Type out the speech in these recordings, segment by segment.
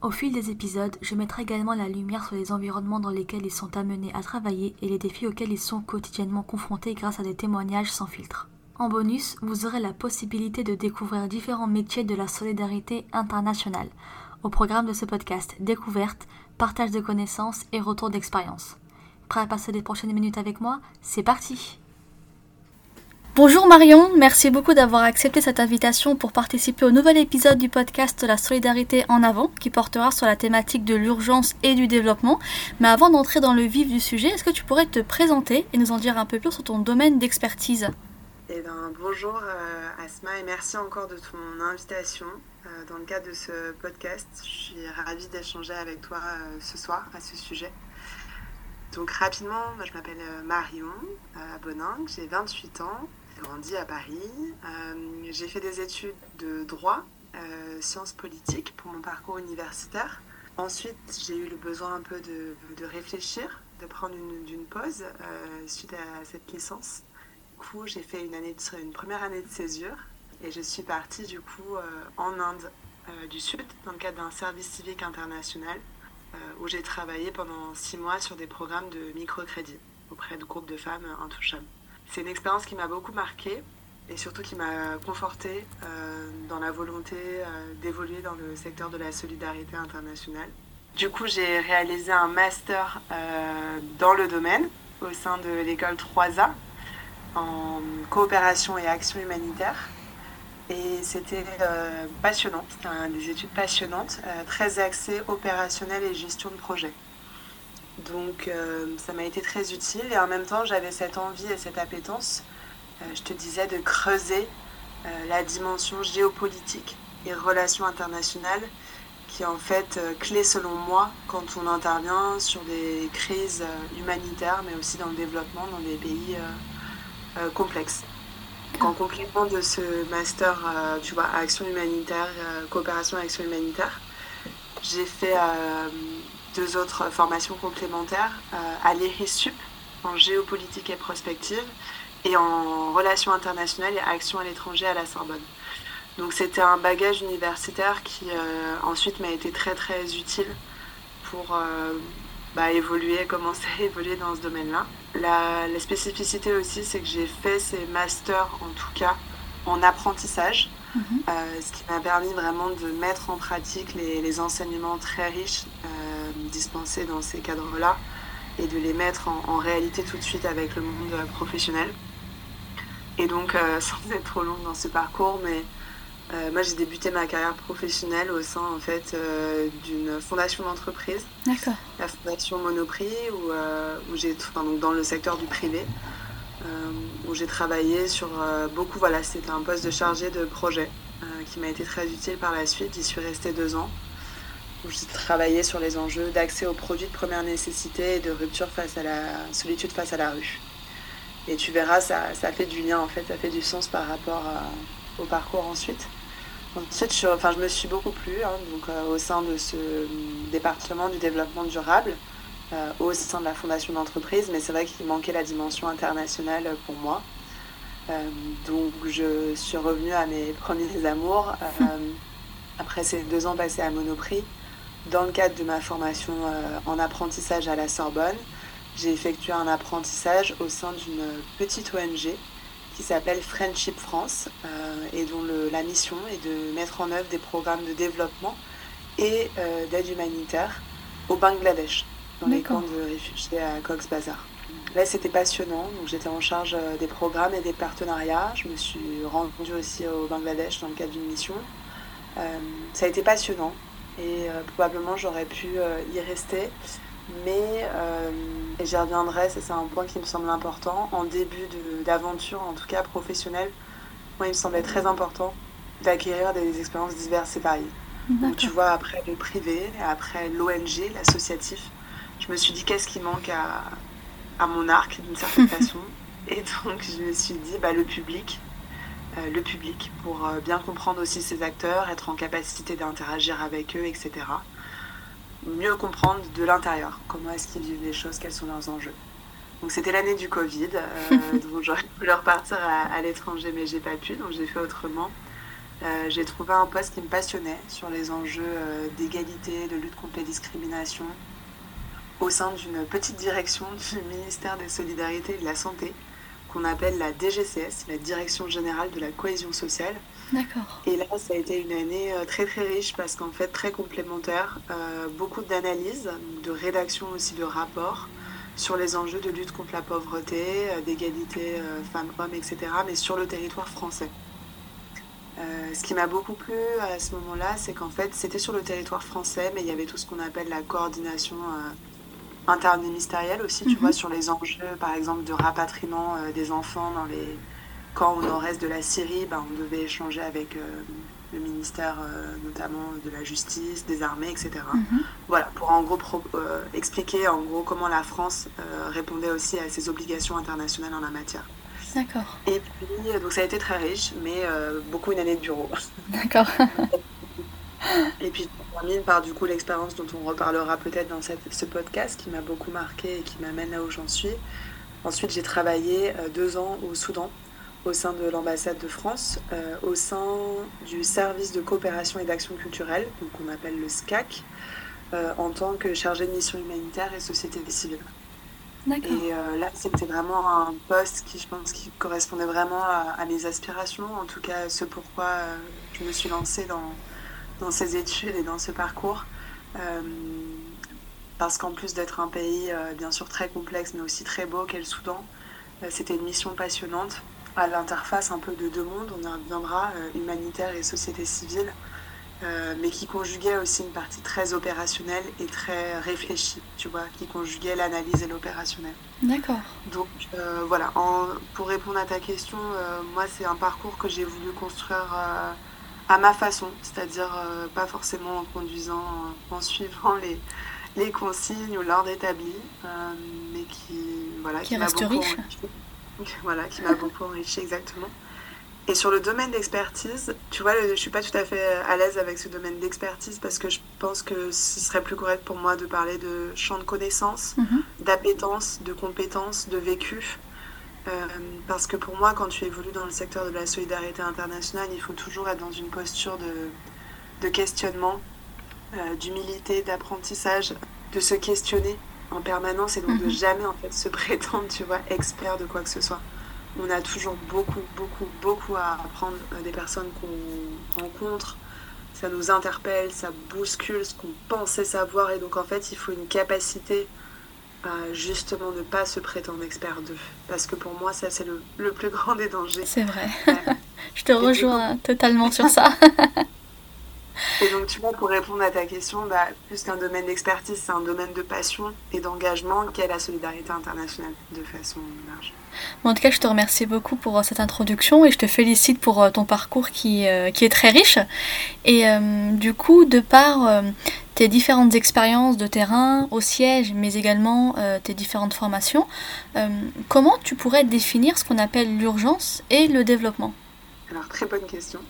Au fil des épisodes, je mettrai également la lumière sur les environnements dans lesquels ils sont amenés à travailler et les défis auxquels ils sont quotidiennement confrontés grâce à des témoignages sans filtre. En bonus, vous aurez la possibilité de découvrir différents métiers de la solidarité internationale. Au programme de ce podcast, découverte, partage de connaissances et retour d'expérience. Prêt à passer les prochaines minutes avec moi? C'est parti Bonjour Marion, merci beaucoup d'avoir accepté cette invitation pour participer au nouvel épisode du podcast La solidarité en avant qui portera sur la thématique de l'urgence et du développement. Mais avant d'entrer dans le vif du sujet, est-ce que tu pourrais te présenter et nous en dire un peu plus sur ton domaine d'expertise? Eh ben, bonjour euh, Asma et merci encore de ton invitation euh, dans le cadre de ce podcast. Je suis ravie d'échanger avec toi euh, ce soir à ce sujet. Donc rapidement, je m'appelle Marion Boningue, j'ai 28 ans, grandi à Paris. Euh, j'ai fait des études de droit, euh, sciences politiques pour mon parcours universitaire. Ensuite, j'ai eu le besoin un peu de, réfléchir, de prendre une, pause euh, suite à cette licence. Du coup, j'ai fait une, année une première année de césure et je suis partie du coup en Inde du Sud dans le cadre d'un service civique international où j'ai travaillé pendant six mois sur des programmes de microcrédit auprès de groupes de femmes intouchables. C'est une expérience qui m'a beaucoup marquée et surtout qui m'a confortée euh, dans la volonté euh, d'évoluer dans le secteur de la solidarité internationale. Du coup, j'ai réalisé un master euh, dans le domaine au sein de l'école 3A en coopération et action humanitaire. Et c'était passionnant, c'était des études passionnantes, très axées opérationnelles et gestion de projet. Donc euh, ça m'a été très utile et en même temps j'avais cette envie et cette appétence, euh, je te disais, de creuser euh, la dimension géopolitique et relations internationales qui est en fait clé selon moi quand on intervient sur des crises humanitaires mais aussi dans le développement dans des pays complexes. En complément de ce master, tu vois, action humanitaire, coopération action humanitaire, j'ai fait deux autres formations complémentaires euh, à l'ERISUP en géopolitique et prospective et en relations internationales et actions à l'étranger à la Sorbonne. Donc c'était un bagage universitaire qui euh, ensuite m'a été très très utile pour euh, bah, évoluer, commencer à évoluer dans ce domaine-là. La, spécificité aussi, c'est que j'ai fait ces masters, en tout cas en apprentissage, mhm. ce qui m'a permis vraiment de mettre en pratique les, les enseignements très riches dispensés dans ces cadres-là et de les mettre en, réalité tout de suite avec le monde euh, professionnel. Et donc, euh, sans être trop longue dans ce parcours, mais euh, moi j'ai débuté ma carrière professionnelle au sein en fait d'une fondation d'entreprise, la fondation Monoprix, où, où j'ai donc dans le secteur du privé, où j'ai travaillé sur beaucoup. Voilà, c'était un poste de chargé de projet qui m'a été très utile par la suite. J'y suis restée deux ans où j'ai travaillé sur les enjeux d'accès aux produits de première nécessité et de rupture face à la solitude face à la rue. Et tu verras, ça, ça fait du lien en fait, ça fait du sens par rapport au parcours ensuite. Ensuite, je, enfin, je me suis beaucoup plu hein, donc, euh, au sein de ce département du développement durable, euh, au sein de la fondation d'entreprise, mais c'est vrai qu'il manquait la dimension internationale pour moi. Euh, donc je suis revenue à mes premiers amours après ces deux ans passés à Monoprix dans le cadre de ma formation euh, en apprentissage à la Sorbonne, j'ai effectué un apprentissage au sein d'une petite ONG qui s'appelle Friendship France euh, et dont la mission est de mettre en œuvre des programmes de développement et euh, d'aide humanitaire au Bangladesh, dans les camps de réfugiés à Cox's Bazar. Là, c'était passionnant. Donc, j'étais en charge des programmes et des partenariats. Je me suis rendue aussi au Bangladesh dans le cadre d'une mission. ça a été passionnant et euh, probablement j'aurais pu euh, y rester. Mais, euh, et j'y reviendrai, c'est un point qui me semble important, en début d'aventure, en tout cas professionnelle, moi il me semblait très important d'acquérir des expériences diverses et variées. Donc tu vois, après le privé, après l'ONG, l'associatif, je me suis dit qu'est-ce qui manque à, à mon arc d'une certaine façon. Et donc je me suis dit, bah, le public, euh, le public, pour euh, bien comprendre aussi ces acteurs, être en capacité d'interagir avec eux, etc. Mieux comprendre de l'intérieur, comment est-ce qu'ils vivent les choses, quels sont leurs enjeux. Donc c'était l'année du Covid, euh, donc j'aurais pu leur partir à, l'étranger, mais j'ai pas pu, donc j'ai fait autrement. j'ai trouvé un poste qui me passionnait sur les enjeux d'égalité, de lutte contre les discriminations, au sein d'une petite direction du ministère des Solidarités et de la Santé, qu'on appelle la DGCS, la Direction Générale de la Cohésion Sociale. D'accord. Et là, ça a été une année euh, très très riche parce qu'en fait, très complémentaire, euh, beaucoup d'analyses, de rédaction aussi de rapports sur les enjeux de lutte contre la pauvreté, euh, d'égalité femmes-hommes, etc., mais sur le territoire français. ce qui m'a beaucoup plu à ce moment-là, c'est qu'en fait, c'était sur le territoire français, mais il y avait tout ce qu'on appelle la coordination interministériel aussi, tu mhm. vois, sur les enjeux, par exemple, de rapatriement euh, des enfants dans les camps au nord-est de la Syrie. Ben, on devait échanger avec euh, le ministère, euh, notamment de la justice, des armées, etc. Mhm. Voilà, pour en gros expliquer en gros comment la France répondait aussi à ses obligations internationales en la matière. D'accord. Et puis, donc ça a été très riche, mais beaucoup une année de bureau. D'accord. Et puis termine par du coup l'expérience dont on reparlera peut-être dans cette, ce podcast qui m'a beaucoup marqué et qui m'amène là où j'en suis. Ensuite j'ai travaillé euh, deux ans au Soudan au sein de l'ambassade de France, euh, au sein du service de coopération et d'action culturelle, donc on appelle le SCAC, euh, en tant que chargé de mission humanitaire et société civile. Et là, c'était vraiment un poste qui, je pense, qui correspondait vraiment à, à mes aspirations, en tout cas ce pourquoi je me suis lancée dans, dans ces études et dans ce parcours. Euh, parce qu'en plus d'être un pays euh, bien sûr très complexe mais aussi très beau qu'est le Soudan, euh, c'était une mission passionnante à l'interface un peu de deux mondes, on y reviendra, humanitaire et société civile, mais qui conjuguait aussi une partie très opérationnelle et très réfléchie, tu vois, qui conjuguait l'analyse et l'opérationnel. D'accord. Donc voilà, en, pour répondre à ta question, moi c'est un parcours que j'ai voulu construire à ma façon, c'est-à-dire euh, pas forcément en conduisant, en suivant les, les consignes ou l'ordre établi, euh, mais qui, voilà, qui, reste riche. Voilà, qui m'a beaucoup enrichi, exactement. Et sur le domaine d'expertise, tu vois, je suis pas tout à fait à l'aise avec ce domaine d'expertise parce que je pense que ce serait plus correct pour moi de parler de champ de connaissances, mhm. d'appétence, de compétences, de vécu. Euh, parce que pour moi, quand tu évolues dans le secteur de la solidarité internationale, il faut toujours être dans une posture de, questionnement, euh, d'humilité, d'apprentissage, de se questionner en permanence et donc de mhm. jamais en fait se prétendre, tu vois, expert de quoi que ce soit. On a toujours beaucoup, beaucoup, beaucoup à apprendre euh, des personnes qu'on rencontre. Ça nous interpelle, ça bouscule ce qu'on pensait savoir et donc en fait, il faut une capacité justement ne pas se prétendre expert d'eux. Parce que pour moi, ça, c'est le, plus grand des dangers. C'est vrai. Je te rejoins totalement sur ça. et donc, tu vois, pour répondre à ta question, bah, plus qu'un domaine d'expertise, c'est un domaine de passion et d'engagement qu'est la solidarité internationale, de façon large. en tout cas, je te remercie beaucoup pour euh, cette introduction et je te félicite pour euh, ton parcours qui, euh, qui est très riche. Et du coup, de par tes différentes expériences de terrain au siège, mais également euh, tes différentes formations, euh, comment tu pourrais définir ce qu'on appelle l'urgence et le développement? Alors, très bonne question.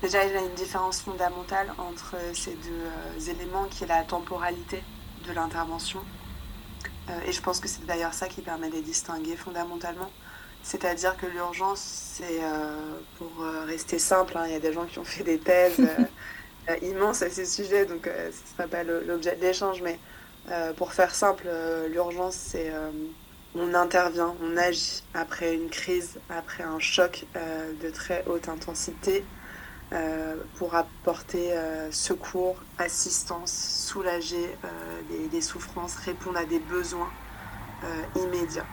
Déjà, il y a une différence fondamentale entre ces deux euh, éléments qui est la temporalité de l'intervention. et je pense que c'est d'ailleurs ça qui permet de les distinguer fondamentalement. C'est-à-dire que l'urgence, c'est, pour rester simple, hein, il y a des gens qui ont fait des thèses Euh, immense à ces sujets, donc euh, ce ne sera pas l'objet de l'échange, mais euh, pour faire simple, l'urgence, c'est on intervient, on agit après une crise, après un choc de très haute intensité pour apporter secours, assistance, soulager des, souffrances, répondre à des besoins immédiats.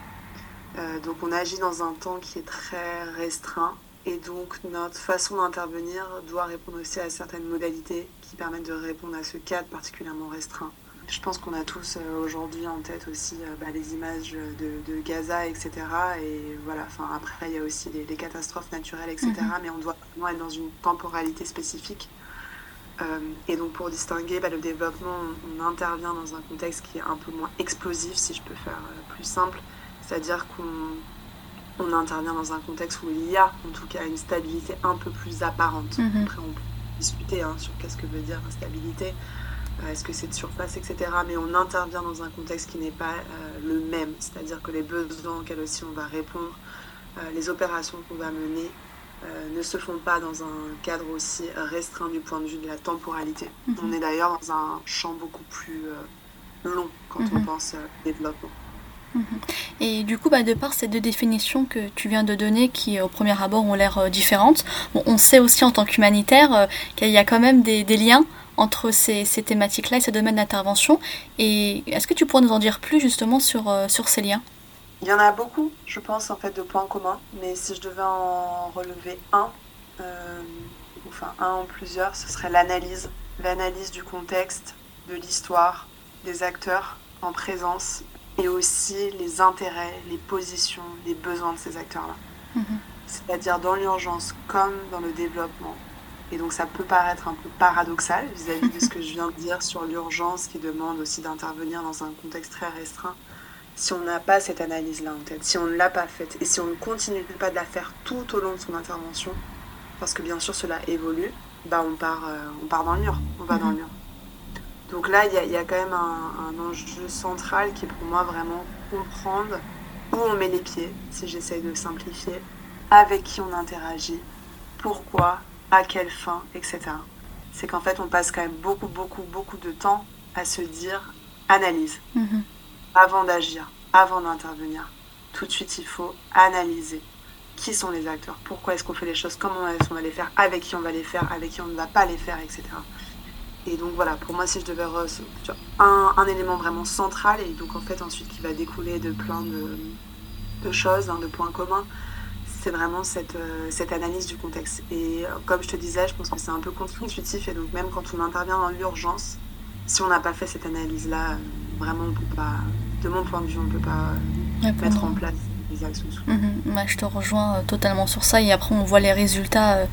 donc on agit dans un temps qui est très restreint et donc notre façon d'intervenir doit répondre aussi à certaines modalités qui permettent de répondre à ce cadre particulièrement restreint. Je pense qu'on a tous euh, aujourd'hui en tête aussi euh, bah, les images de, Gaza, etc. Et voilà, enfin, après, il y a aussi les, catastrophes naturelles, etc. Mhm. Mais on doit vraiment être dans une temporalité spécifique. Euh, et donc, pour distinguer bah, le développement, on, intervient dans un contexte qui est un peu moins explosif, si je peux faire plus simple C'est-à-dire qu'on on intervient dans un contexte où il y a en tout cas une stabilité un peu plus apparente. Mhm. Après, on peut discuter hein, sur qu'est-ce que veut dire instabilité, euh, est-ce que c'est de surface, etc. Mais on intervient dans un contexte qui n'est pas euh, le même. C'est-à-dire que les besoins auxquels aussi on va répondre, euh, les opérations qu'on va mener, ne se font pas dans un cadre aussi restreint du point de vue de la temporalité. Mhm. On est d'ailleurs dans un champ beaucoup plus long quand on Mhm. pense euh, développement. Et du coup, bah, de par ces deux définitions que tu viens de donner, qui au premier abord ont l'air euh, différentes, on sait aussi en tant qu'humanitaire euh, qu'il y a quand même des, liens entre ces, thématiques-là et ces domaines d'intervention. Et est-ce que tu pourrais nous en dire plus justement sur, euh, ces liens? Il y en a beaucoup, je pense, en fait, de points communs. Mais si je devais en relever un, enfin un ou plusieurs, ce serait l'analyse. L'analyse du contexte, de l'histoire, des acteurs en présence et aussi les intérêts, les positions, les besoins de ces acteurs-là. Mhm. C'est-à-dire dans l'urgence comme dans le développement. Et donc ça peut paraître un peu paradoxal vis-à-vis de ce que je viens de dire sur l'urgence qui demande aussi d'intervenir dans un contexte très restreint. Si on n'a pas cette analyse-là en tête, si on ne l'a pas faite et si on ne continue pas de la faire tout au long de son intervention, parce que bien sûr cela évolue, bah on part, euh, on part dans le mur, on va dans le mur. Donc là, il y, a- il y a quand même un, un enjeu central qui est pour moi vraiment comprendre où on met les pieds, si j'essaye de simplifier, avec qui on interagit, pourquoi, à quelle fin, etc. C'est qu'en fait, on passe quand même beaucoup, beaucoup, beaucoup de temps à se dire analyse Mhm. avant d'agir, avant d'intervenir. Tout de suite, il faut analyser qui sont les acteurs, pourquoi est-ce qu'on fait les choses, comment est-ce qu'on va les faire, avec qui on va les faire, avec qui on ne va pas les faire, etc. Et donc voilà, pour moi, si je devais vois, un, un élément vraiment central, et donc en fait ensuite qui va découler de plein de, de choses, hein, de points communs, c'est vraiment cette, euh, cette analyse du contexte. Et euh, comme je te disais, je pense que c'est un peu contre-intuitif, et donc même quand on intervient dans l'urgence, si on n'a pas fait cette analyse-là, euh, vraiment, on peut pas, de mon point de vue, on ne peut pas mettre en place des actions. sous-. Ouais, je te rejoins euh, totalement sur ça et après on voit les résultats euh,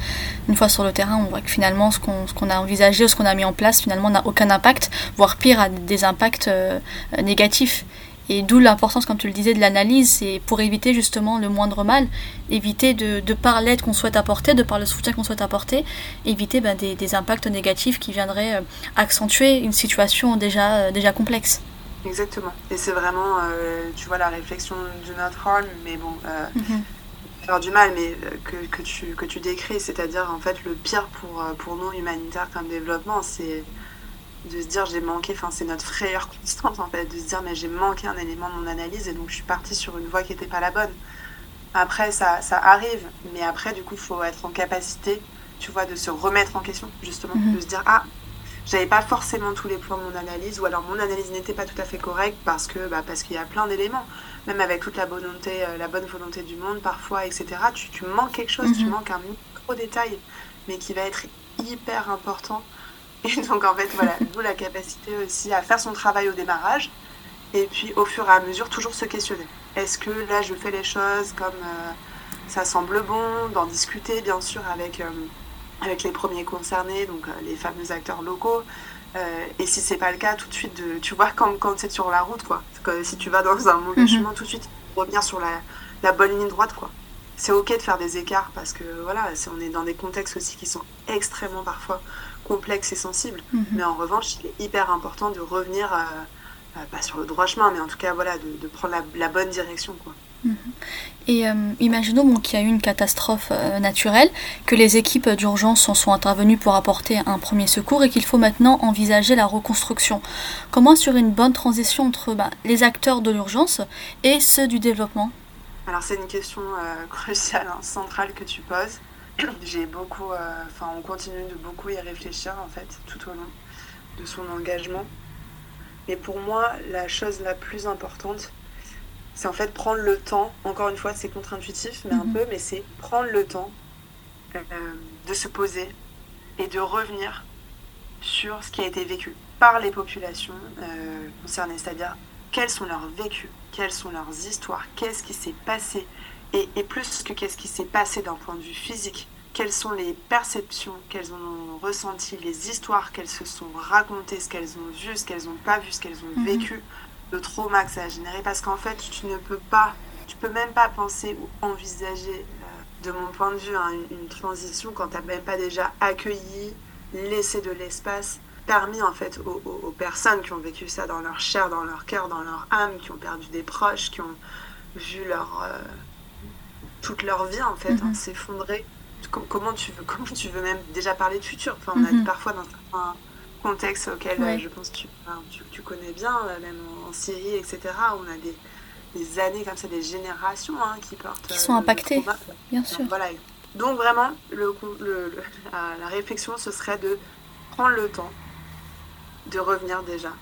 une fois sur le terrain, on voit que finalement ce qu'on a envisagé ou ce qu'on a mis en place finalement n'a aucun impact, voire pire a des impacts euh, négatifs. Et d'où l'importance, comme tu le disais, de l'analyse, c'est pour éviter justement le moindre mal, éviter de, de par l'aide qu'on souhaite apporter, de par le soutien qu'on souhaite apporter, éviter ben, des, des impacts négatifs qui viendraient accentuer une situation déjà, déjà complexe. Exactement. Et c'est vraiment, euh, tu vois, la réflexion du not harm, mais bon, euh, Mhm. faire du mal, mais euh, que, que, tu, que tu décris, c'est-à-dire en fait le pire pour, euh, pour nous humanitaires comme développement, c'est de se dire j'ai manqué, enfin c'est notre frayeur constante en fait, de se dire mais j'ai manqué un élément de mon analyse et donc je suis partie sur une voie qui n'était pas la bonne. Après ça, ça arrive, mais après du coup il faut être en capacité, tu vois, de se remettre en question justement, Mhm. de se dire ah j'avais pas forcément tous les points de mon analyse ou alors mon analyse n'était pas tout à fait correcte parce que bah, parce qu'il y a plein d'éléments. Même avec toute la volonté euh, la bonne volonté du monde parfois etc tu, tu manques quelque chose tu Mhm. manques un micro détail mais qui va être hyper important. Et donc en fait voilà d'où la capacité aussi à faire son travail au démarrage et puis au fur et à mesure toujours se questionner. Est-ce que là je fais les choses comme euh, ça semble bon d'en discuter bien sûr avec euh, avec les premiers concernés, donc euh, les fameux acteurs locaux. Euh, et si c'est pas le cas, tout de suite, de, tu vois, quand, quand c'est sur la route, quoi. Que si tu vas dans un mauvais Mhm. chemin, tout de suite, revenir sur la, la bonne ligne droite, quoi. C'est ok de faire des écarts parce que voilà, c'est- on est dans des contextes aussi qui sont extrêmement parfois complexes et sensibles. Mhm. Mais en revanche, il est hyper important de revenir, euh, pas sur le droit chemin, mais en tout cas, voilà, de, de prendre la, la bonne direction, quoi. Et euh, imaginons qu'il y a eu une catastrophe euh, naturelle, que les équipes d'urgence sont, sont intervenues pour apporter un premier secours et qu'il faut maintenant envisager la reconstruction. Comment assurer une bonne transition entre bah, les acteurs de l'urgence et ceux du développement? Alors c'est une question euh, cruciale, hein, centrale que tu poses. J'ai beaucoup, enfin on continue de beaucoup y réfléchir en fait tout au long de son engagement. Mais pour moi, la chose la plus importante, c'est en fait prendre le temps. Encore une fois, c'est contre-intuitif, mais un Mhm. peu, mais c'est prendre le temps euh, de se poser et de revenir sur ce qui a été vécu par les populations euh, concernées, c'est-à-dire quels sont leurs vécus, quelles sont leurs histoires, qu'est-ce qui s'est passé, et, et plus que qu'est-ce qui s'est passé d'un point de vue physique, quelles sont les perceptions qu'elles ont ressenties, les histoires qu'elles se sont racontées, ce qu'elles ont vu, ce qu'elles n'ont pas vu, ce qu'elles ont Mhm. vécu, le trauma que ça a généré, parce qu'en fait, tu ne peux pas, tu peux même pas penser ou envisager, euh, de mon point de vue, hein, une, transition quand tu n'as même pas déjà accueilli, laissé de l'espace, permis en fait aux, personnes qui ont vécu ça dans leur chair, dans leur cœur, dans leur âme, qui ont perdu des proches, qui ont vu leur euh, toute leur vie en fait hein, mhm. s'effondrer. Comment tu veux, comment tu veux même déjà parler de futur? Enfin, on a mhm. parfois dans certains contextes auxquels euh, je pense que tu, tu, connais bien, euh, même en, Syrie, etc. On a des, des, années comme ça, des générations hein, qui portent. Qui sont impactées, bien sûr. Voilà. Donc vraiment, le, le, la réflexion, ce serait de prendre le temps de revenir déjà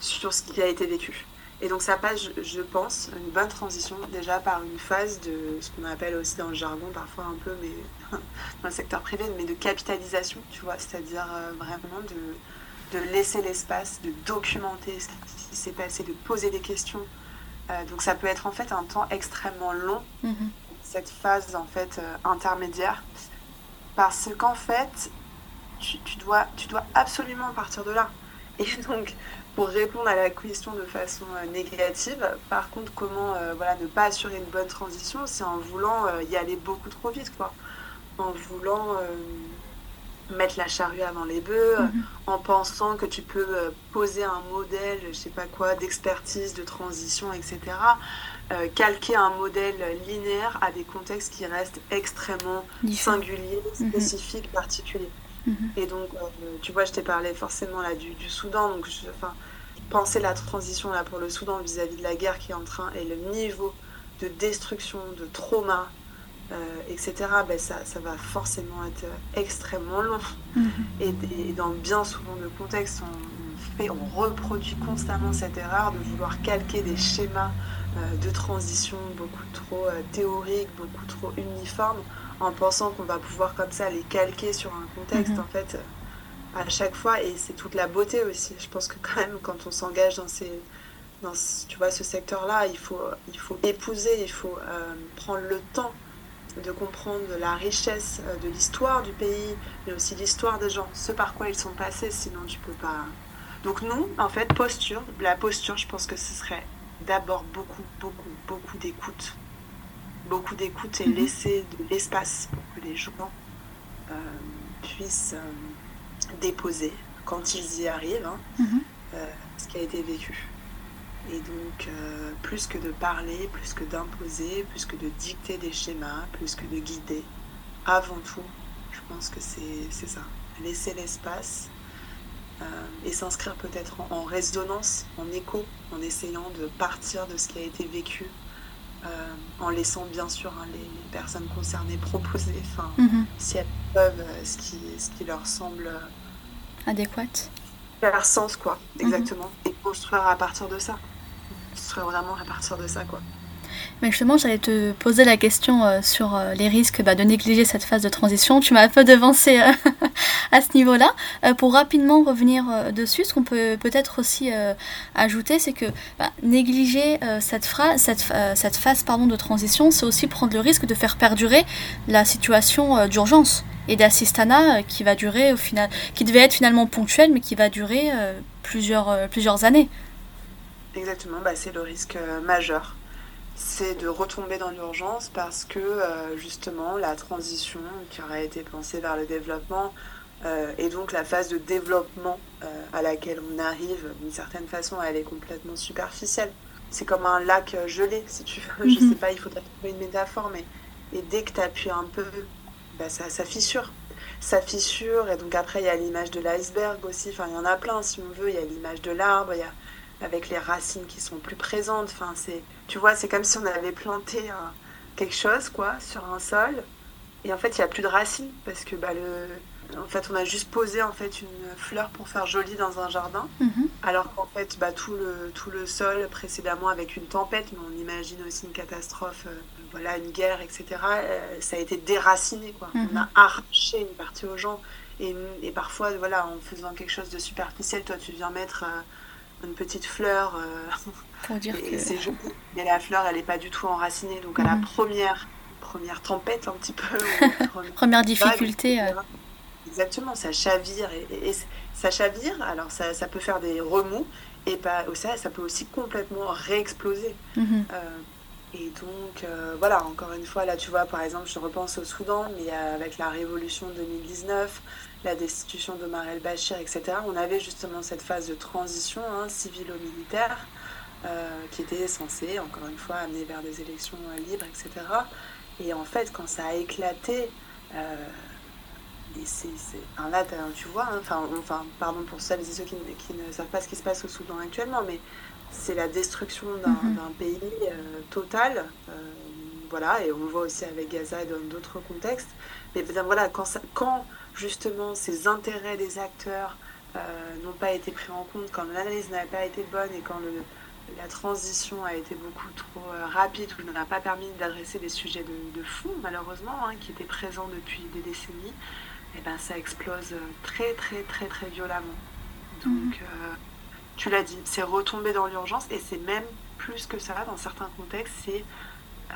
sur ce qui a été vécu. Et donc ça passe, je pense, une bonne transition déjà par une phase de ce qu'on appelle aussi dans le jargon parfois un peu, mais dans le secteur privé, mais de capitalisation, tu vois, c'est-à-dire euh, vraiment de, de laisser l'espace, de documenter ce qui s'est passé, de poser des questions. Euh, donc ça peut être en fait un temps extrêmement long, mm-hmm. cette phase en fait euh, intermédiaire, parce qu'en fait, tu, tu, dois, tu dois absolument partir de là. Et donc, pour répondre à la question de façon euh, négative. Par contre, comment euh, voilà, ne pas assurer une bonne transition, c'est en voulant euh, y aller beaucoup trop vite, quoi. En voulant mettre la charrue avant les bœufs, mhm. en pensant que tu peux poser un modèle, je sais pas quoi, d'expertise, de transition, etc. calquer un modèle linéaire à des contextes qui restent extrêmement singuliers, mhm. spécifiques, particuliers. Mhm. Et donc, tu vois, je t'ai parlé forcément là du, Soudan, donc je, enfin, penser la transition là pour le Soudan vis-à-vis de la guerre qui est en train et le niveau de destruction, de trauma, euh, etc., ben ça, ça, va forcément être extrêmement long. Mhm. Et, dans bien souvent de contextes, on, fait, on reproduit constamment cette erreur de vouloir calquer des schémas euh, de transition beaucoup trop euh, théoriques, beaucoup trop uniformes, en pensant qu'on va pouvoir comme ça les calquer sur un contexte. Mhm. En fait, à chaque fois et c'est toute la beauté aussi. Je pense que quand même quand on s'engage dans ces dans tu vois ce secteur-là, il faut il faut épouser, il faut euh, prendre le temps de comprendre la richesse euh, de l'histoire du pays, mais aussi l'histoire des gens, ce par quoi ils sont passés, sinon tu peux pas. Donc nous, en fait, posture, la posture, je pense que ce serait d'abord beaucoup, beaucoup, beaucoup d'écoute, beaucoup d'écoute et mhm. laisser de l'espace pour que les gens euh, puissent déposer quand ils y arrivent hein, mhm. euh, ce qui a été vécu. Et donc, euh, plus que de parler, plus que d'imposer, plus que de dicter des schémas, plus que de guider, avant tout, je pense que c'est ça. Laisser l'espace euh, et s'inscrire peut-être en, résonance, en écho, en essayant de partir de ce qui a été vécu, en laissant bien sûr hein, les, personnes concernées proposer, enfin, mhm. si elles peuvent, ce qui, ce qui leur semble adéquate. Faire sens, quoi, mhm. exactement. Et construire à partir de ça. Construire vraiment à partir de ça, quoi. Mais justement, j'allais te poser la question euh, sur euh, les risques bah, de négliger cette phase de transition. Tu m'as un peu devancé euh, à ce niveau-là. pour rapidement revenir dessus, ce qu'on peut peut-être aussi ajouter, c'est que bah, négliger cette, phrase, cette, phase pardon, de transition, c'est aussi prendre le risque de faire perdurer la situation d'urgence et d'assistanat qui va durer au final, qui devait être finalement ponctuel, mais qui va durer plusieurs, plusieurs années. Exactement, bah, c'est le risque majeur c'est de retomber dans l'urgence parce que euh, justement la transition qui aurait été pensée vers le développement euh, et donc la phase de développement euh, à laquelle on arrive d'une certaine façon elle est complètement superficielle. C'est comme un lac gelé si tu veux, je mhm. sais pas, il faudrait trouver une métaphore mais et dès que tu appuies un peu, bah, ça, ça fissure. Ça fissure et donc après il y a l'image de l'iceberg aussi, enfin il y en a plein si on veut, il y a l'image de l'arbre, il y a avec les racines qui sont plus présentes. Enfin, c'est, tu vois, c'est comme si on avait planté quelque chose, quoi, sur un sol. Et en fait, il n'y a plus de racines parce que bah, le, en fait, on a juste posé en fait une fleur pour faire joli dans un jardin, mhm. alors qu'en fait, bah, tout le tout le sol précédemment avec une tempête, mais on imagine aussi une catastrophe, euh, voilà, une guerre, etc. Euh, ça a été déraciné, quoi. On mhm. a arraché une partie aux gens et, et, parfois, voilà, en faisant quelque chose de superficiel, toi, tu viens mettre euh, une petite fleur. Pour dire que... c'est joli. Mais la fleur, elle n'est pas du tout enracinée. Donc, à la mhm. première, première tempête, un petit peu. première, difficulté. Exactement, ça chavire. Et, ça chavire, alors ça, ça, peut faire des remous. et pas, ça, ça peut aussi complètement réexploser. Mhm. Et donc, voilà, encore une fois, là, tu vois, par exemple, je repense au Soudan, mais avec la révolution 2019, la destitution d'Omar el-Bashir, etc., on avait justement cette phase de transition hein, civilo-militaire qui était censée, encore une fois, amener vers des élections libres, etc. Et en fait, quand ça a éclaté, c'est, là, tu vois, hein, enfin, enfin, pardon pour celles et ceux qui, ne savent pas ce qui se passe au Soudan actuellement, mais c'est la destruction d'un, mhm. pays euh, total. Euh, voilà, et on le voit aussi avec Gaza et dans d'autres contextes. Mais ben, voilà, quand, quand justement ces intérêts des acteurs euh, n'ont pas été pris en compte, quand l'analyse n'a pas été bonne et quand le, la transition a été beaucoup trop rapide ou n'a pas permis d'adresser des sujets de, fond, malheureusement, hein, qui étaient présents depuis des décennies, et eh ben, ça explose très très très très violemment. Donc, mhm. euh, tu l'as dit, c'est retomber dans l'urgence et c'est même plus que ça, dans certains contextes, c'est euh,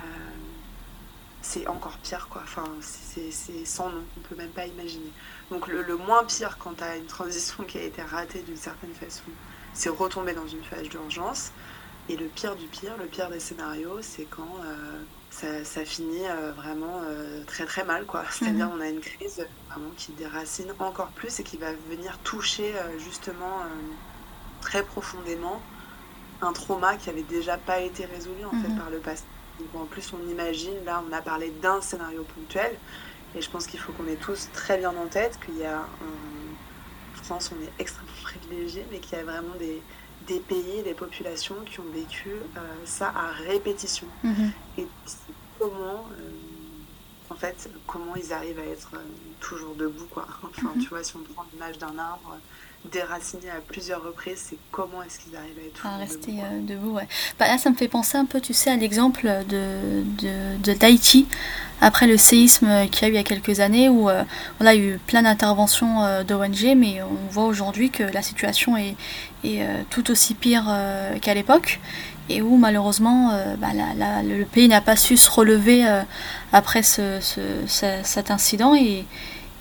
c'est encore pire quoi. Enfin, c'est sans nom, on peut même pas imaginer. Donc le, moins pire quand tu as une transition qui a été ratée d'une certaine façon, c'est retomber dans une phase d'urgence. Et le pire du pire, le pire des scénarios, c'est quand euh, ça, finit euh, vraiment euh, très très mal. quoi. C'est-à-dire mhm. on a une crise vraiment qui déracine encore plus et qui va venir toucher euh, justement très profondément un trauma qui avait déjà pas été résolu en fait mhm. par le passé. Donc, en plus on imagine, là on a parlé d'un scénario ponctuel et je pense qu'il faut qu'on ait tous très bien en tête qu'il y a en France on est extrêmement privilégié mais qu'il y a vraiment des, des pays, des populations qui ont vécu euh, ça à répétition. Mhm. Et comment, euh, en fait, comment ils arrivent à être euh, toujours debout, quoi. Enfin, mhm. tu vois, si on prend l'image d'un arbre déraciné à plusieurs reprises, c'est comment est-ce qu'ils arrivent à être à rester debout. ouais. Bah, là, ça me fait penser un peu, tu sais, à l'exemple de, de, de Tahiti après le séisme qu'il y a eu il y a quelques années où on a eu plein d'interventions d'ONG, mais on voit aujourd'hui que la situation est, et euh, tout aussi pire euh, qu'à l'époque et où malheureusement euh, bah, le pays n'a pas su se relever après cet incident et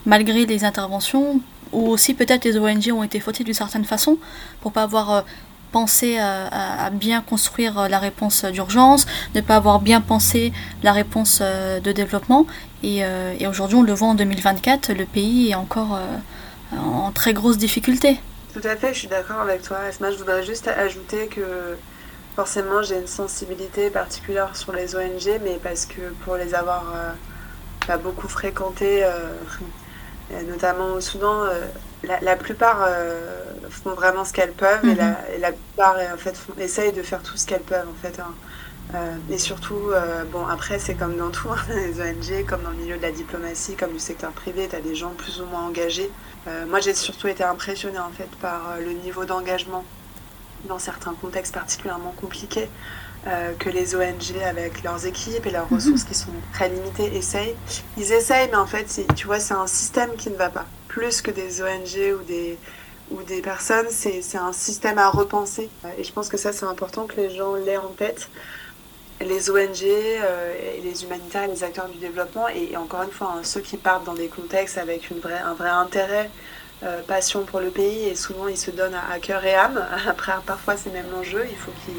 malgré les interventions ou aussi peut-être les ONG ont été fautées d'une certaine façon pour pas avoir pensé à, bien construire la réponse d'urgence, ne pas avoir bien pensé la réponse de développement et, aujourd'hui on le voit en 2024 le pays est encore en très grosse difficulté. Tout à fait, je suis d'accord avec toi. Esma, je voudrais juste ajouter que forcément j'ai une sensibilité particulière sur les ONG, mais parce que pour les avoir euh, beaucoup fréquentées, euh, notamment au Soudan, euh, la, plupart font vraiment ce qu'elles peuvent et, la, mhm. et, la, plupart en fait, font, essayent de faire tout ce qu'elles peuvent en fait. Hein. et surtout, bon, après, c'est comme dans tout, hein, les ONG, comme dans le milieu de la diplomatie, comme du secteur privé, tu as des gens plus ou moins engagés euh, moi, j'ai surtout été impressionnée en fait par euh, le niveau d'engagement dans certains contextes particulièrement compliqués euh, que les ONG avec leurs équipes et leurs mhm. ressources qui sont très limitées essayent. Ils essayent, mais en fait, tu vois, c'est un système qui ne va pas. Plus que des ONG ou des, ou des personnes, c'est un système à repenser. Et je pense que ça, c'est important que les gens l'aient en tête les ONG, euh, et les humanitaires, les acteurs du développement, et, encore une fois, hein, ceux qui partent dans des contextes avec une vraie, un vrai intérêt, euh, passion pour le pays, et souvent ils se donnent à, cœur et âme. Après, parfois c'est même l'enjeu, il faut qu'ils,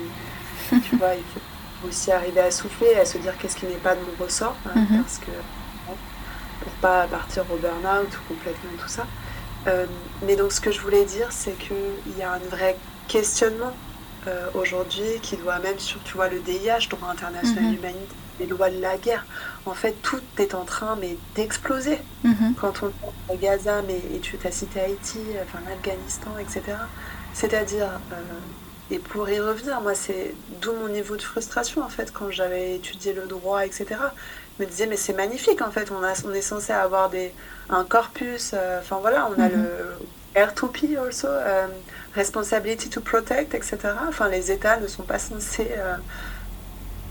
tu vois, il faut aussi arriver à souffler, à se dire qu'est-ce qui n'est pas de mon ressort, hein, mhm. parce que pour pas partir au burn-out ou complètement tout ça. Euh, mais donc ce que je voulais dire, c'est qu'il y a un vrai questionnement euh, aujourd'hui qui doit même sur tu vois le DIH droit international mhm. humanitaire les lois de la guerre en fait tout est en train mais d'exploser mhm. quand on pense à Gaza mais et tu as cité Haïti enfin l'Afghanistan etc c'est-à-dire euh, et pour y revenir moi c'est d'où mon niveau de frustration en fait quand j'avais étudié le droit etc je me disais mais c'est magnifique en fait on a on est censé avoir des un corpus euh, enfin voilà on a mhm. le R2P also responsibility to protect, etc. Enfin, les États ne sont pas censés,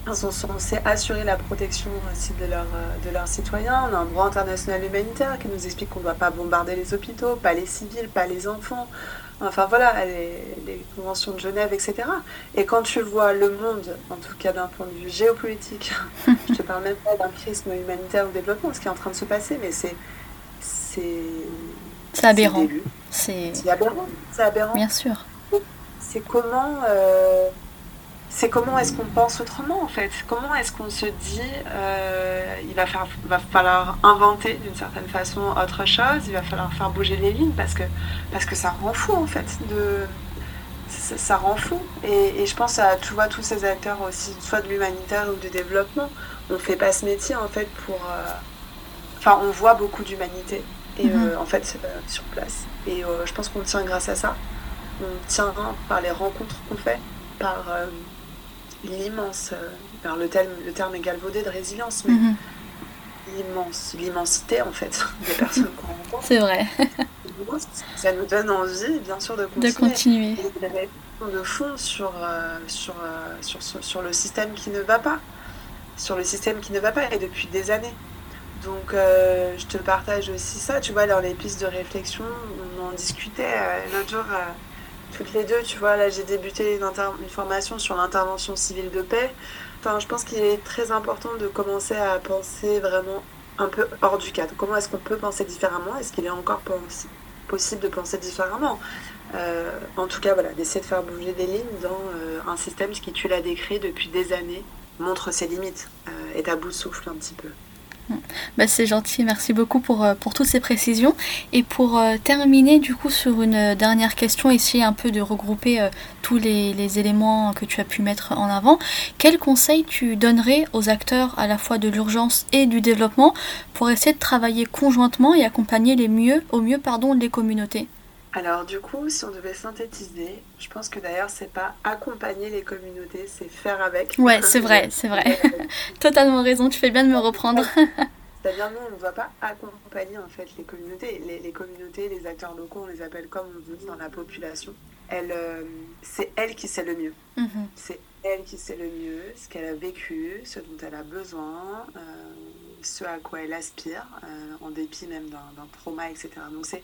euh, sont censés assurer la protection aussi de, leur, euh, de leurs citoyens. On a un droit international humanitaire qui nous explique qu'on ne doit pas bombarder les hôpitaux, pas les civils, pas les enfants. Enfin voilà, les, conventions de Genève, etc. Et quand tu vois le monde, en tout cas d'un point de vue géopolitique, je te parle même pas d'un prisme humanitaire ou développement, ce qui est en train de se passer, mais c'est c'est aberrant. C'est aberrant. C'est aberrant. Bien sûr. c'est comment c'est comment est-ce qu'on pense autrement en fait? Comment est-ce qu'on se dit euh, il va, faire, va falloir inventer d'une certaine façon autre chose, il va falloir faire bouger les lignes parce que, parce que ça rend fou en fait. De, ça, rend fou. Et, je pense à tu vois, tous ces acteurs aussi, soit de l'humanitaire ou du développement. On ne fait pas ce métier en fait pour. Euh, enfin, on voit beaucoup d'humanité et mhm. euh, en fait sur place. Et je pense qu'on tient grâce à ça. On tient par les rencontres qu'on fait, par l'immense, euh, le, terme, le terme est galvaudé de résilience, mais mhm. l'immensité en fait des personnes qu'on rencontre. C'est vrai. ça nous donne envie, bien sûr, de continuer. De continuer. Et de fond sur, euh, sur, euh, sur, sur, sur, le système qui ne va pas. Sur le système qui ne va pas, et depuis des années. Donc, je te partage aussi ça. Tu vois, dans les pistes de réflexion, on en discutait l'autre jour toutes les deux, tu vois, là j'ai débuté une, formation sur l'intervention civile de paix. Enfin, je pense qu'il est très important de commencer à penser vraiment un peu hors du cadre. Comment est-ce qu'on peut penser différemment? Est-ce qu'il est encore possible de penser différemment? Euh, En tout cas, voilà, d'essayer de faire bouger des lignes dans euh, un système qui, tu l'as décrit depuis des années, montre ses limites, euh, est à bout souffle un petit peu. Bah, c'est gentil, merci beaucoup pour, euh, pour toutes ces précisions. Et pour euh, terminer du coup sur une euh, dernière question, essayer un peu de regrouper tous les, les, éléments que tu as pu mettre en avant, quel conseil tu donnerais aux acteurs à la fois de l'urgence et du développement pour essayer de travailler conjointement et accompagner les mieux, au mieux pardon, les communautés? Alors du coup, si on devait synthétiser, je pense que d'ailleurs c'est pas accompagner les communautés, c'est faire avec. Ouais, c'est vrai, c'est vrai. Totalement raison, tu fais bien de me reprendre. C'est-à-dire nous, on ne doit pas accompagner en fait les communautés. Les, communautés, les acteurs locaux, on les appelle comme on dit dans la population. Elle, euh, c'est elle qui sait le mieux. Mhm. C'est elle qui sait le mieux ce qu'elle a vécu, ce dont elle a besoin, euh, ce à quoi elle aspire, euh, en dépit même d'un trauma, etc. Donc c'est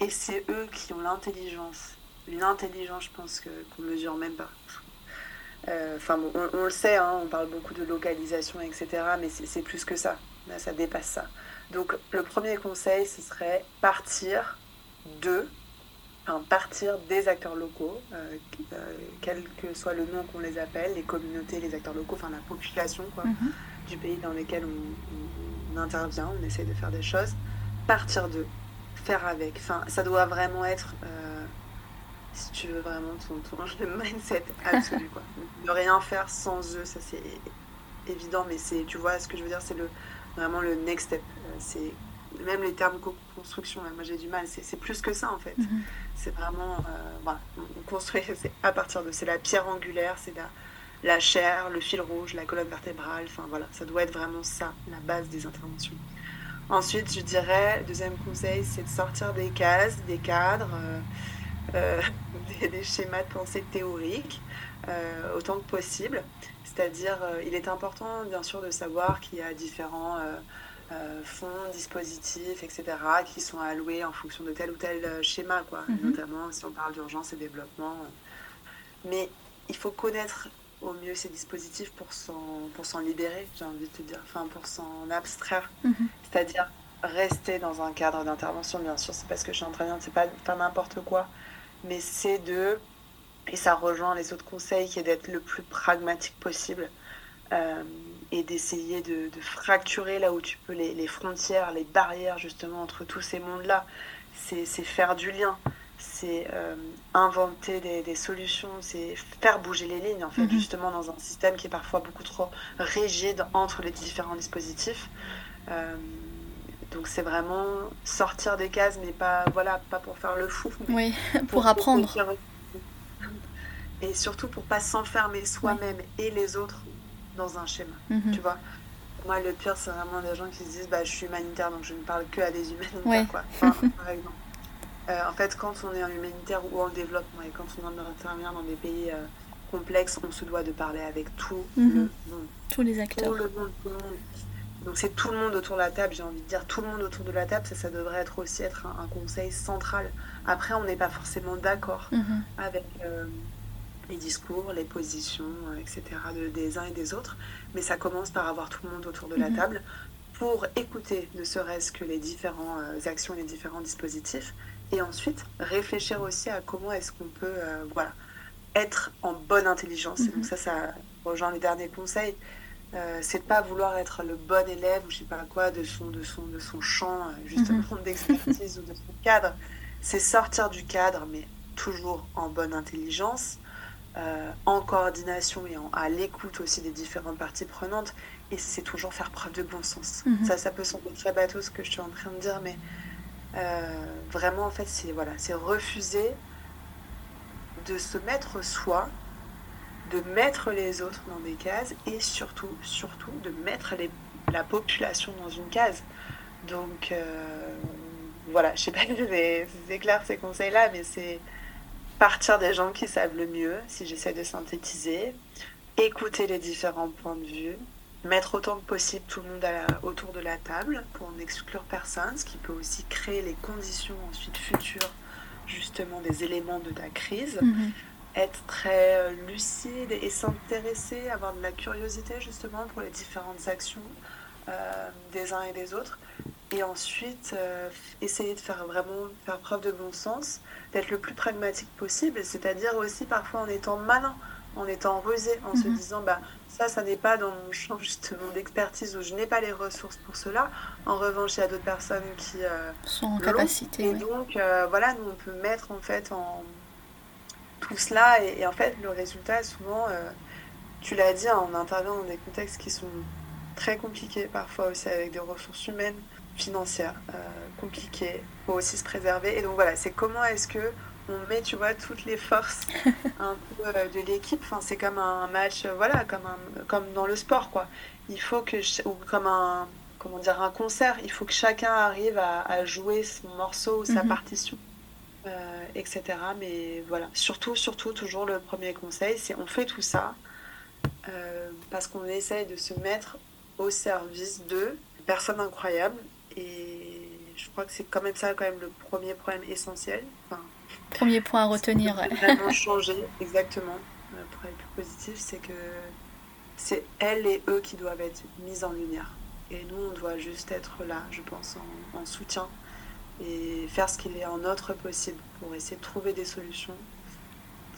et c'est eux qui ont l'intelligence. Une intelligence, je pense, qu'on ne mesure même pas. Euh, enfin, bon, on, le sait, hein, on parle beaucoup de localisation, etc. Mais c'est plus que ça. Là, ça dépasse ça. Donc, le premier conseil, ce serait partir de, enfin, partir des acteurs locaux, euh, euh, quel que soit le nom qu'on les appelle, les communautés, les acteurs locaux, enfin la population quoi, mhm. du pays dans lequel on, on, intervient, on essaie de faire des choses. Partir d'eux faire avec. Enfin, ça doit vraiment être, euh, si tu veux vraiment ton, ton le mindset absolu. Quoi. Ne rien faire sans eux, ça c'est évident, mais c'est, tu vois, ce que je veux dire, c'est le, vraiment le next step. Euh, c'est même les termes co-construction, moi j'ai du mal, c'est plus que ça en fait. Mm-hmm. C'est vraiment, euh, voilà, on construit, c'est à partir de, c'est la pierre angulaire, c'est la, la chair, le fil rouge, la colonne vertébrale, enfin voilà, ça doit être vraiment ça, la base des interventions. Ensuite, je dirais, deuxième conseil, c'est de sortir des cases, des cadres, euh, euh, des, schémas de pensée théoriques, euh, autant que possible. C'est-à-dire, il est important, bien sûr, de savoir qu'il y a différents fonds, dispositifs, etc., qui sont alloués en fonction de tel ou tel schéma, quoi. Mhm. notamment si on parle d'urgence et développement. Mais il faut connaître au mieux ces dispositifs pour s'en libérer, j'ai envie de te dire, enfin pour s'en abstraire. Mhm. C'est-à-dire rester dans un cadre d'intervention, bien sûr, c'est parce que je suis en train de c'est pas, pas n'importe quoi, mais c'est de, et ça rejoint les autres conseils, qui est d'être le plus pragmatique possible euh, et d'essayer de, fracturer là où tu peux les, les frontières, les barrières justement entre tous ces mondes-là. C'est faire du lien c'est euh, inventer des, solutions, c'est faire bouger les lignes, en fait, mhm. justement, dans un système qui est parfois beaucoup trop rigide entre les différents dispositifs. Euh, donc c'est vraiment sortir des cases, mais pas, voilà, pas pour faire le fou. oui, pour, apprendre. Et surtout pour pas s'enfermer soi-même et les autres dans un schéma, mhm. tu vois. Moi, le pire, c'est vraiment des gens qui se disent bah, Je suis humanitaire, donc je ne parle que à des humanitaires. Quoi. par exemple. Euh, en fait, quand on est en humanitaire ou en développement et quand on intervient dans des pays euh, complexes, on se doit de parler avec tout mhm. le monde. Tous les acteurs. Tout le monde, tout le monde. Donc c'est tout le monde autour de la table, j'ai envie de dire tout le monde autour de la table, ça, ça devrait être aussi être un, conseil central. Après, on n'est pas forcément d'accord mhm. avec euh, les discours, les positions, etc. des uns et des autres, mais ça commence par avoir tout le monde autour de la mhm. table pour écouter ne serait-ce que les différentes actions, les différents dispositifs, et ensuite réfléchir aussi à comment est-ce qu'on peut euh, voilà, être en bonne intelligence. Et donc mhm. ça, ça rejoint les derniers conseils. Euh, c'est de pas vouloir être le bon élève ou je sais pas quoi de son de son de son champ euh, justement mhm. d'expertise ou de son cadre. C'est sortir du cadre, mais toujours en bonne intelligence, euh, en coordination et en, à l'écoute aussi des différentes parties prenantes. Et c'est toujours faire preuve de bon sens. Mhm. Ça, ça peut sembler très bateau ce que je suis en train de dire, mais vraiment en fait c'est voilà, refuser de se mettre soi de mettre les autres dans des cases et surtout, surtout de mettre la population dans une case. Donc euh, voilà, je sais pas si c'est clair ces conseils-là, mais c'est partir des gens qui savent le mieux, si j'essaie de synthétiser, écouter les différents points de vue, mettre autant que possible tout le monde autour de la table pour n'exclure personne, ce qui peut aussi créer les conditions ensuite futures justement des éléments de ta crise. Mhm être très euh, lucide et s'intéresser, avoir de la curiosité justement pour les différentes actions euh, des uns et des autres. Et ensuite, euh, essayer de faire vraiment faire preuve de bon sens, d'être le plus pragmatique possible, c'est-à-dire aussi parfois en étant malin, en étant rusé, en se mhm. disant bah ça, ça n'est pas dans mon champ justement d'expertise où je n'ai pas les ressources pour cela. En revanche, il y a d'autres personnes qui sont en capacité. Et donc voilà, nous on peut mettre en fait en tout cela. Et, en fait, le résultat, souvent, euh, tu l'as dit, hein, on intervient dans des contextes qui sont très compliqués, parfois aussi avec des ressources humaines, financières, euh, compliquées. Il faut aussi se préserver. Et donc voilà, c'est comment est-ce que on met, tu vois, toutes les forces un peu euh, de l'équipe. Enfin, c'est comme un match, voilà, comme, un, comme dans le sport, quoi. Il faut que, ou comme un, comment dire, un concert, il faut que chacun arrive à, jouer son morceau ou sa mhm. partition. Euh, etc. Mais voilà, surtout, surtout, toujours le premier conseil, c'est on fait tout ça euh, parce qu'on essaye de se mettre au service de personnes incroyables. Et je crois que c'est quand même ça, quand même, le premier problème essentiel. premier point à retenir. Vraiment changer, exactement. Pour être plus positif, c'est que c'est elles et eux qui doivent être mis en lumière. Et nous, on doit juste être là, je pense, en soutien et faire ce qu'il est en notre possible pour essayer de trouver des solutions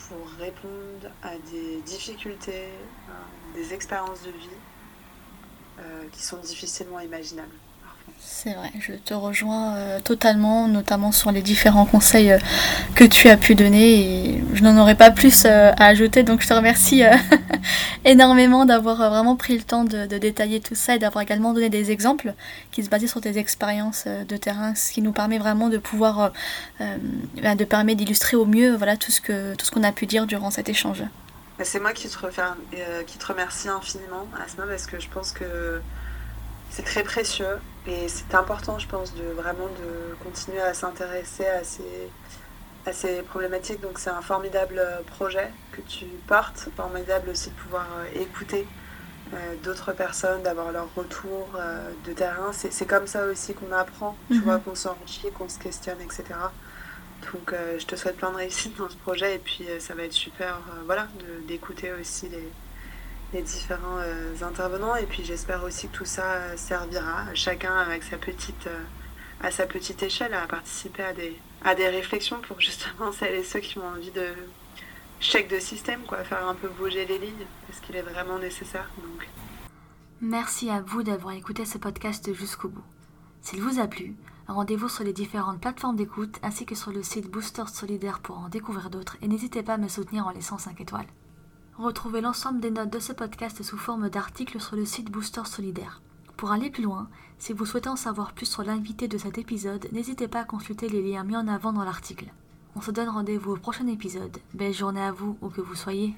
pour répondre à des difficultés, des expériences de vie euh, qui sont difficilement imaginables. C'est vrai, je te rejoins euh, totalement, notamment sur les différents conseils euh, que tu as pu donner et je n'en aurais pas plus euh, à ajouter, donc je te remercie énormément d'avoir vraiment pris le temps de, détailler tout ça et d'avoir également donné des exemples qui se basaient sur tes expériences de terrain, ce qui nous permet vraiment de pouvoir, ben, de permettre d'illustrer au mieux voilà, tout ce que tout ce qu'on a pu dire durant cet échange. C'est moi qui te remercie infiniment, Asma, parce que je pense que c'est très précieux et c'est important, je pense, de vraiment de continuer à s'intéresser à ces, à ces problématiques. Donc c'est un formidable projet que tu portes, formidable aussi de pouvoir euh, écouter euh, d'autres personnes, d'avoir leur retour euh, de terrain. C'est comme ça aussi qu'on apprend, tu mhm. vois, qu'on s'enrichit, qu'on se questionne, etc. Donc je te souhaite plein de réussite dans ce projet et puis ça va être super, voilà, d'écouter aussi les les différents euh, intervenants. Et puis j'espère aussi que tout ça euh, servira, chacun avec sa petite, euh, à sa petite échelle, à participer à des, à des réflexions pour justement celles et ceux qui ont envie de chèque de système, quoi, faire un peu bouger les lignes, parce qu'il est vraiment nécessaire. Donc. Merci à vous d'avoir écouté ce podcast jusqu'au bout. S'il vous a plu, rendez-vous sur les différentes plateformes d'écoute ainsi que sur le site Booster Solidaire pour en découvrir d'autres et n'hésitez pas à me soutenir en laissant 5 étoiles. Retrouvez l'ensemble des notes de ce podcast sous forme d'articles sur le site Booster Solidaire. Pour aller plus loin, si vous souhaitez en savoir plus sur l'invité de cet épisode, n'hésitez pas à consulter les liens mis en avant dans l'article. On se donne rendez-vous au prochain épisode. Belle journée à vous, où que vous soyez.